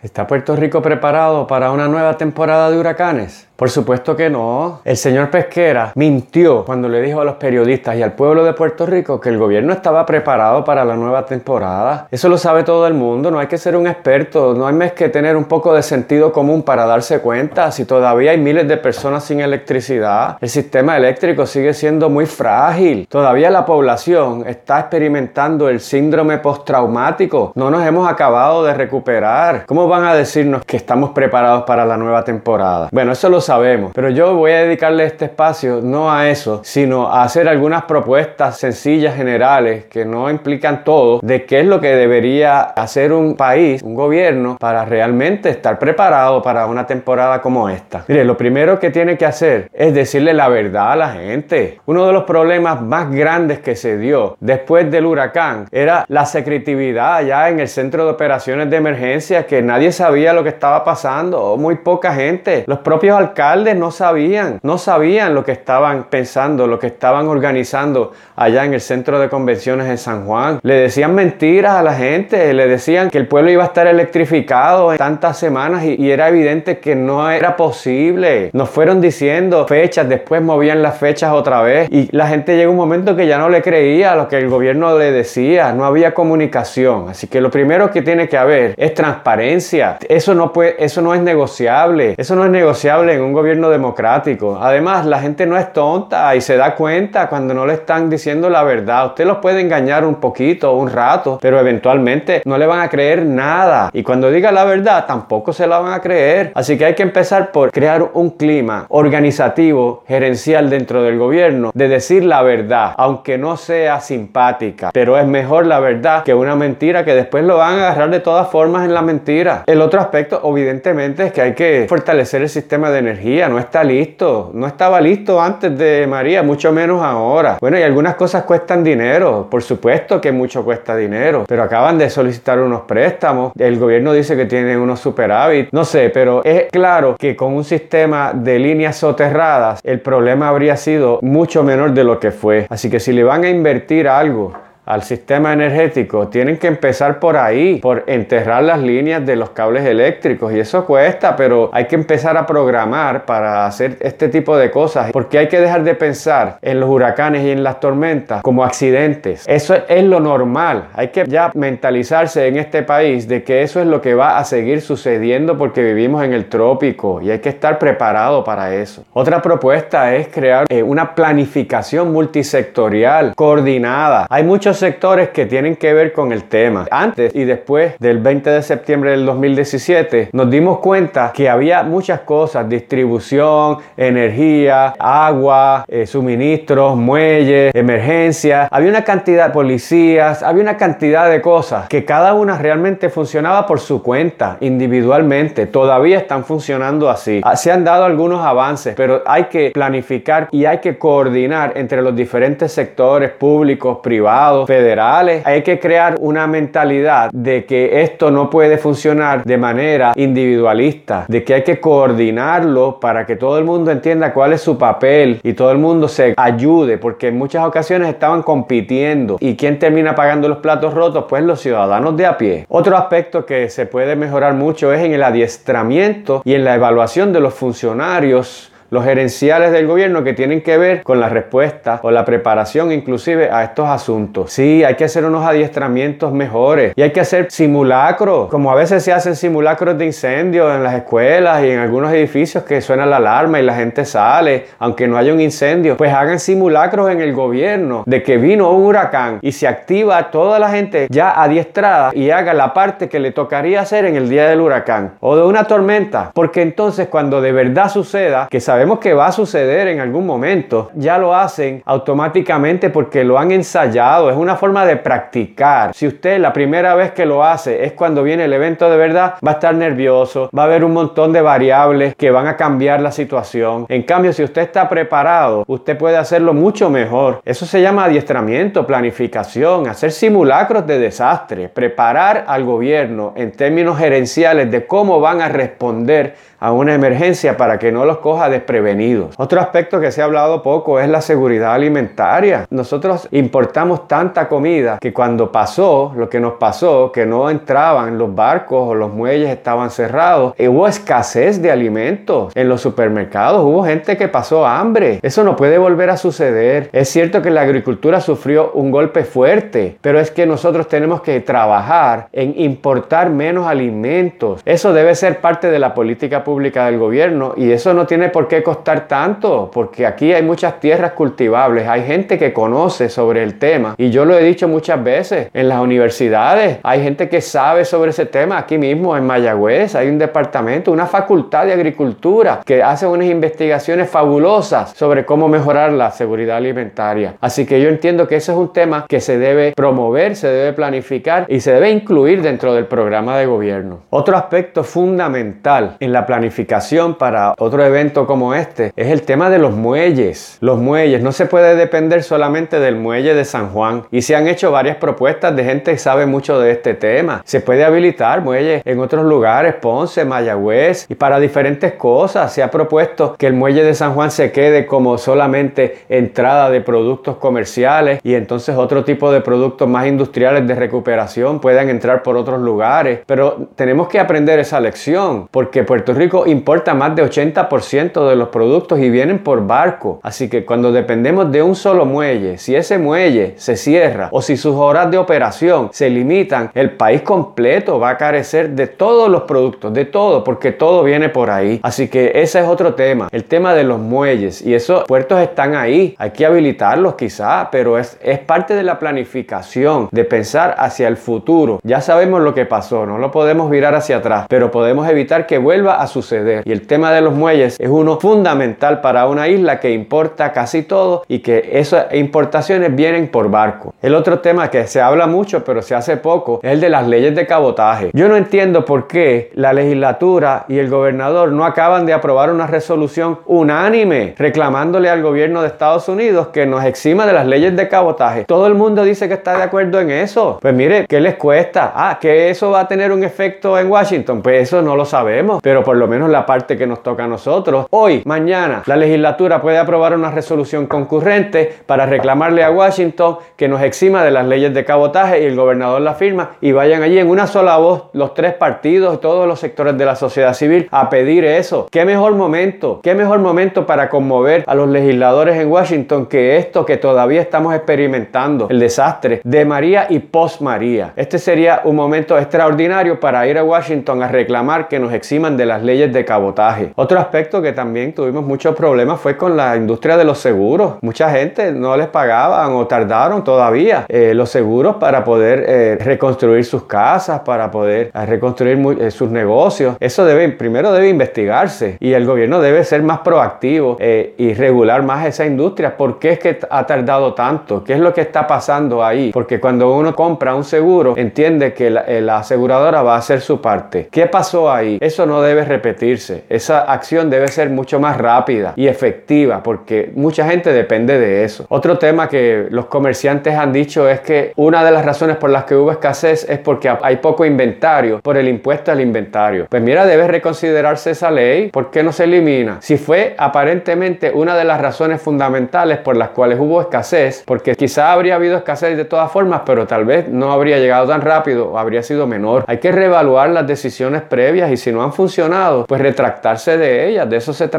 ¿Está Puerto Rico preparado para una nueva temporada de huracanes? Por supuesto que no. El señor Pesquera mintió cuando le dijo a los periodistas y al pueblo de Puerto Rico que el gobierno estaba preparado para la nueva temporada. Eso lo sabe todo el mundo, no hay que ser un experto, no hay más que tener un poco de sentido común para darse cuenta si todavía hay miles de personas sin electricidad. El sistema eléctrico sigue siendo muy frágil. Todavía la población está experimentando el síndrome postraumático. No nos hemos acabado de recuperar. ¿Cómo van a decirnos que estamos preparados para la nueva temporada? Bueno, eso lo sabemos, pero yo voy a dedicarle este espacio no a eso, sino a hacer algunas propuestas sencillas, generales, que no implican todo, de qué es lo que debería hacer un país, un gobierno, para realmente estar preparado para una temporada como esta. Mire, lo primero que tiene que hacer es decirle la verdad a la gente. Uno de los problemas más grandes que se dio después del huracán era la secretividad allá en el centro de operaciones de emergencia, que nadie sabía lo que estaba pasando, muy poca gente. Los propios alcaldes alcaldes no sabían, no sabían lo que estaban pensando, lo que estaban organizando allá en el centro de convenciones de San Juan. Le decían mentiras a la gente, le decían que el pueblo iba a estar electrificado en tantas semanas y, era evidente que no era posible. Nos fueron diciendo fechas, después movían las fechas otra vez y la gente llegó un momento que ya no le creía a lo que el gobierno le decía, no había comunicación. Así que lo primero que tiene que haber es transparencia. Eso no puede, eso no es negociable. Eso no es negociable en un gobierno democrático. Además, la gente no es tonta y se da cuenta cuando no le están diciendo la verdad. Usted los puede engañar un poquito, un rato, pero eventualmente no le van a creer nada. Y cuando diga la verdad, tampoco se la van a creer. Así que hay que empezar por crear un clima organizativo, gerencial dentro del gobierno, de decir la verdad, aunque no sea simpática. Pero es mejor la verdad que una mentira que después lo van a agarrar de todas formas en la mentira. El otro aspecto, evidentemente, es que hay que fortalecer el sistema de energía no está listo, no estaba listo antes de María, mucho menos ahora. Bueno, y algunas cosas cuestan dinero, por supuesto que mucho cuesta dinero, pero acaban de solicitar unos préstamos, el gobierno dice que tiene unos superávit, no sé, pero es claro que con un sistema de líneas soterradas el problema habría sido mucho menor de lo que fue. Así que si le van a invertir algo, al sistema energético, tienen que empezar por ahí, por enterrar las líneas de los cables eléctricos y eso cuesta, pero hay que empezar a programar para hacer este tipo de cosas, porque hay que dejar de pensar en los huracanes y en las tormentas como accidentes. Eso es lo normal, hay que ya mentalizarse en este país de que eso es lo que va a seguir sucediendo porque vivimos en el trópico y hay que estar preparado para eso. Otra propuesta es crear eh, una planificación multisectorial coordinada. Hay muchos sectores que tienen que ver con el tema. Antes y después del 20 de septiembre del 2017 nos dimos cuenta que había muchas cosas, distribución, energía, agua, eh, suministros, muelles, emergencia, había una cantidad de policías, había una cantidad de cosas que cada una realmente funcionaba por su cuenta, individualmente. Todavía están funcionando así. Ah, se han dado algunos avances, pero hay que planificar y hay que coordinar entre los diferentes sectores públicos, privados, federales. Hay que crear una mentalidad de que esto no puede funcionar de manera individualista, de que hay que coordinarlo para que todo el mundo entienda cuál es su papel y todo el mundo se ayude, porque en muchas ocasiones estaban compitiendo. ¿Y quién termina pagando los platos rotos? Pues los ciudadanos de a pie. Otro aspecto que se puede mejorar mucho es en el adiestramiento y en la evaluación de los funcionarios los gerenciales del gobierno que tienen que ver con la respuesta o la preparación inclusive a estos asuntos. Sí, hay que hacer unos adiestramientos mejores y hay que hacer simulacros, como a veces se hacen simulacros de incendio en las escuelas y en algunos edificios que suena la alarma y la gente sale, aunque no haya un incendio, pues hagan simulacros en el gobierno de que vino un huracán y se activa toda la gente ya adiestrada y haga la parte que le tocaría hacer en el día del huracán o de una tormenta, porque entonces cuando de verdad suceda, que sabemos sabemos que va a suceder en algún momento, ya lo hacen automáticamente porque lo han ensayado, es una forma de practicar. Si usted la primera vez que lo hace es cuando viene el evento de verdad, va a estar nervioso, va a haber un montón de variables que van a cambiar la situación. En cambio, si usted está preparado, usted puede hacerlo mucho mejor. Eso se llama adiestramiento, planificación, hacer simulacros de desastre, preparar al gobierno en términos gerenciales de cómo van a responder a una emergencia para que no los coja de desprevenidos. Otro aspecto que se ha hablado poco es la seguridad alimentaria. Nosotros importamos tanta comida que cuando pasó lo que nos pasó, que no entraban los barcos o los muelles estaban cerrados, hubo escasez de alimentos en los supermercados, hubo gente que pasó hambre. Eso no puede volver a suceder. Es cierto que la agricultura sufrió un golpe fuerte, pero es que nosotros tenemos que trabajar en importar menos alimentos. Eso debe ser parte de la política pública del gobierno y eso no tiene por qué costar tanto, porque aquí hay muchas tierras cultivables, hay gente que conoce sobre el tema y yo lo he dicho muchas veces en las universidades, hay gente que sabe sobre ese tema aquí mismo en Mayagüez, hay un departamento, una facultad de agricultura que hace unas investigaciones fabulosas sobre cómo mejorar la seguridad alimentaria. Así que yo entiendo que ese es un tema que se debe promover, se debe planificar y se debe incluir dentro del programa de gobierno. Otro aspecto fundamental en la planificación para otro evento este es el tema de los muelles. Los muelles no se puede depender solamente del muelle de San Juan y se han hecho varias propuestas de gente que sabe mucho de este tema. Se puede habilitar muelles en otros lugares, Ponce, Mayagüez y para diferentes cosas. Se ha propuesto que el muelle de San Juan se quede como solamente entrada de productos comerciales y entonces otro tipo de productos más industriales de recuperación puedan entrar por otros lugares. Pero tenemos que aprender esa lección porque Puerto Rico importa más de 80% de los productos y vienen por barco. Así que cuando dependemos de un solo muelle, si ese muelle se cierra o si sus horas de operación se limitan, el país completo va a carecer de todos los productos, de todo, porque todo viene por ahí. Así que ese es otro tema, el tema de los muelles. Y esos puertos están ahí, hay que habilitarlos quizá, pero es, es parte de la planificación, de pensar hacia el futuro. Ya sabemos lo que pasó, no lo podemos virar hacia atrás, pero podemos evitar que vuelva a suceder. Y el tema de los muelles es uno fundamental para una isla que importa casi todo y que esas importaciones vienen por barco. El otro tema que se habla mucho, pero se hace poco, es el de las leyes de cabotaje. Yo no entiendo por qué la legislatura y el gobernador no acaban de aprobar una resolución unánime reclamándole al gobierno de Estados Unidos que nos exima de las leyes de cabotaje. Todo el mundo dice que está de acuerdo en eso. Pues mire, ¿qué les cuesta? Ah, que eso va a tener un efecto en Washington. Pues eso no lo sabemos, pero por lo menos la parte que nos toca a nosotros. Hoy, mañana, la legislatura puede aprobar una resolución concurrente para reclamarle a Washington que nos exima de las leyes de cabotaje y el gobernador la firma y vayan allí en una sola voz los tres partidos y todos los sectores de la sociedad civil a pedir eso. ¿Qué mejor momento? ¿Qué mejor momento para conmover a los legisladores en Washington que esto que todavía estamos experimentando, el desastre de María y post María? Este sería un momento extraordinario para ir a Washington a reclamar que nos eximan de las leyes de cabotaje. Otro aspecto que también tuvimos muchos problemas fue con la industria de los seguros. Mucha gente no les pagaban o tardaron todavía eh, los seguros para poder eh, reconstruir sus casas, para poder eh, reconstruir sus negocios. Eso debe, primero debe investigarse y el gobierno debe ser más proactivo y regular más esa industria. ¿Por qué es que ha tardado tanto? ¿Qué es lo que está pasando ahí? Porque cuando uno compra un seguro, entiende que la, la aseguradora va a hacer su parte. ¿Qué pasó ahí? Eso no debe repetirse. Esa acción debe ser mucho más rápida y efectiva porque mucha gente depende de eso. Otro tema que los comerciantes han dicho es que una de las razones por las que hubo escasez es porque hay poco inventario por el impuesto al inventario. Pues mira, debe reconsiderarse esa ley. ¿Por qué no se elimina? Si fue aparentemente una de las razones fundamentales por las cuales hubo escasez, porque quizá habría habido escasez de todas formas, pero tal vez no habría llegado tan rápido o habría sido menor. Hay que reevaluar las decisiones previas y si no han funcionado, pues retractarse de ellas. De eso se trata.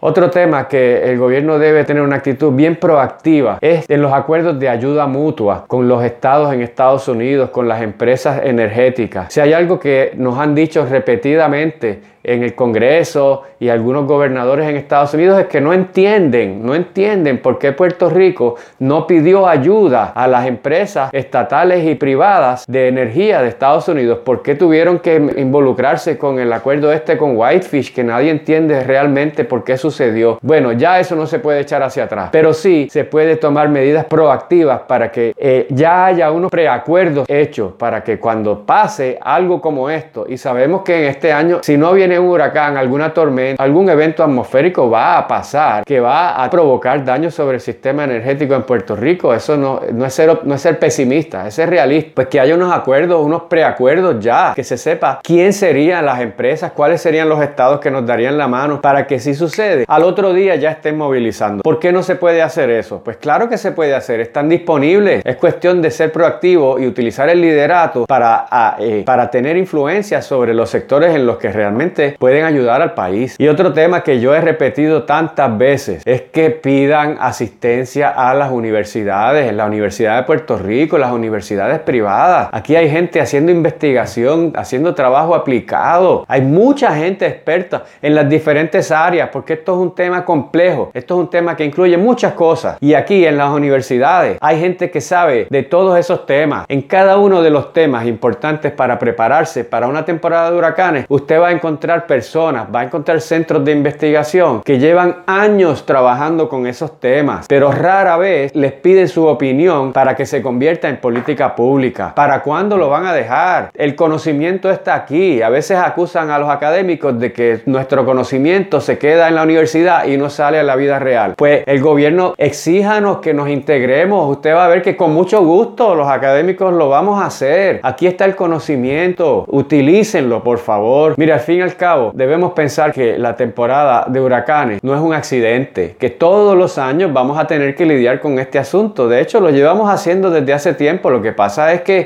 Otro tema que el gobierno debe tener una actitud bien proactiva es en los acuerdos de ayuda mutua con los estados en Estados Unidos, con las empresas energéticas. Si hay algo que nos han dicho repetidamente en el Congreso y algunos gobernadores en Estados Unidos es que no entienden, no entienden por qué Puerto Rico no pidió ayuda a las empresas estatales y privadas de energía de Estados Unidos, por qué tuvieron que involucrarse con el acuerdo este con Whitefish, que nadie entiende realmente por qué sucedió. Bueno, ya eso no se puede echar hacia atrás, pero sí se puede tomar medidas proactivas para que eh, ya haya unos preacuerdos hechos para que cuando pase algo como esto, y sabemos que en este año, si no viene huracán, alguna tormenta, algún evento atmosférico va a pasar que va a provocar daños sobre el sistema energético en Puerto Rico. Eso no, no, es, ser, no es ser pesimista, es ser realista. Pues que haya unos acuerdos, unos preacuerdos ya, que se sepa quién serían las empresas, cuáles serían los estados que nos darían la mano para que si sucede, al otro día ya estén movilizando. ¿Por qué no se puede hacer eso? Pues claro que se puede hacer, están disponibles. Es cuestión de ser proactivo y utilizar el liderato para, eh, para tener influencia sobre los sectores en los que realmente pueden ayudar al país. Y otro tema que yo he repetido tantas veces es que pidan asistencia a las universidades, en la Universidad de Puerto Rico, las universidades privadas. Aquí hay gente haciendo investigación, haciendo trabajo aplicado. Hay mucha gente experta en las diferentes áreas porque esto es un tema complejo. Esto es un tema que incluye muchas cosas. Y aquí en las universidades hay gente que sabe de todos esos temas. En cada uno de los temas importantes para prepararse para una temporada de huracanes, usted va a encontrar personas, va a encontrar centros de investigación que llevan años trabajando con esos temas, pero rara vez les piden su opinión para que se convierta en política pública. ¿Para cuándo lo van a dejar? El conocimiento está aquí. A veces acusan a los académicos de que nuestro conocimiento se queda en la universidad y no sale a la vida real. Pues el gobierno exíjanos que nos integremos. Usted va a ver que con mucho gusto los académicos lo vamos a hacer. Aquí está el conocimiento. Utilícenlo, por favor. Mira, al fin y al cabo, debemos pensar que la temporada de huracanes no es un accidente, que todos los años vamos a tener que lidiar con este asunto. De hecho, lo llevamos haciendo desde hace tiempo. Lo que pasa es que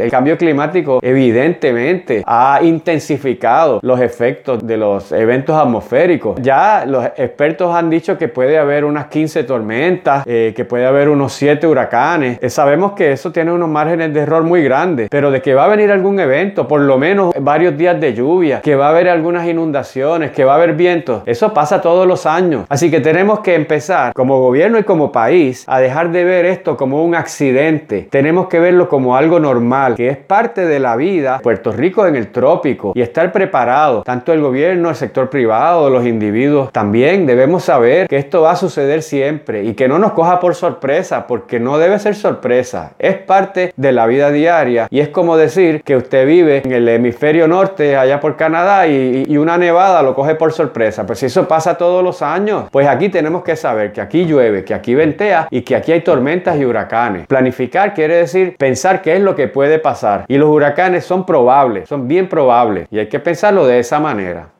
el, cambio climático evidentemente ha intensificado los efectos de los eventos atmosféricos. Ya los expertos han dicho que puede haber unas 15 tormentas, eh, que puede haber unos 7 huracanes. Eh, sabemos que eso tiene unos márgenes de error muy grandes, pero de que va a venir algún evento, por lo menos varios días de lluvia, que va a haber algunas inundaciones, que va a haber vientos, eso pasa todos los años. Así que tenemos que empezar como gobierno y como país a dejar de ver esto como un accidente. Tenemos que verlo como algo normal, que es parte de la vida. Puerto Rico en el trópico y estar preparado, tanto el gobierno, el sector privado, los individuos también debemos saber que esto va a suceder siempre y que no nos coja por sorpresa, porque no debe ser sorpresa, es parte de la vida diaria y es como decir que usted vive en el hemisferio norte, allá por Canadá, y, una nevada lo coge por sorpresa, pues si eso pasa todos los años, pues aquí tenemos que saber que aquí llueve, que aquí ventea y que aquí hay tormentas y huracanes. Planificar quiere decir pensar qué es lo que puede pasar y los huracanes son probables, son bien probables y hay que pensarlo de esa manera.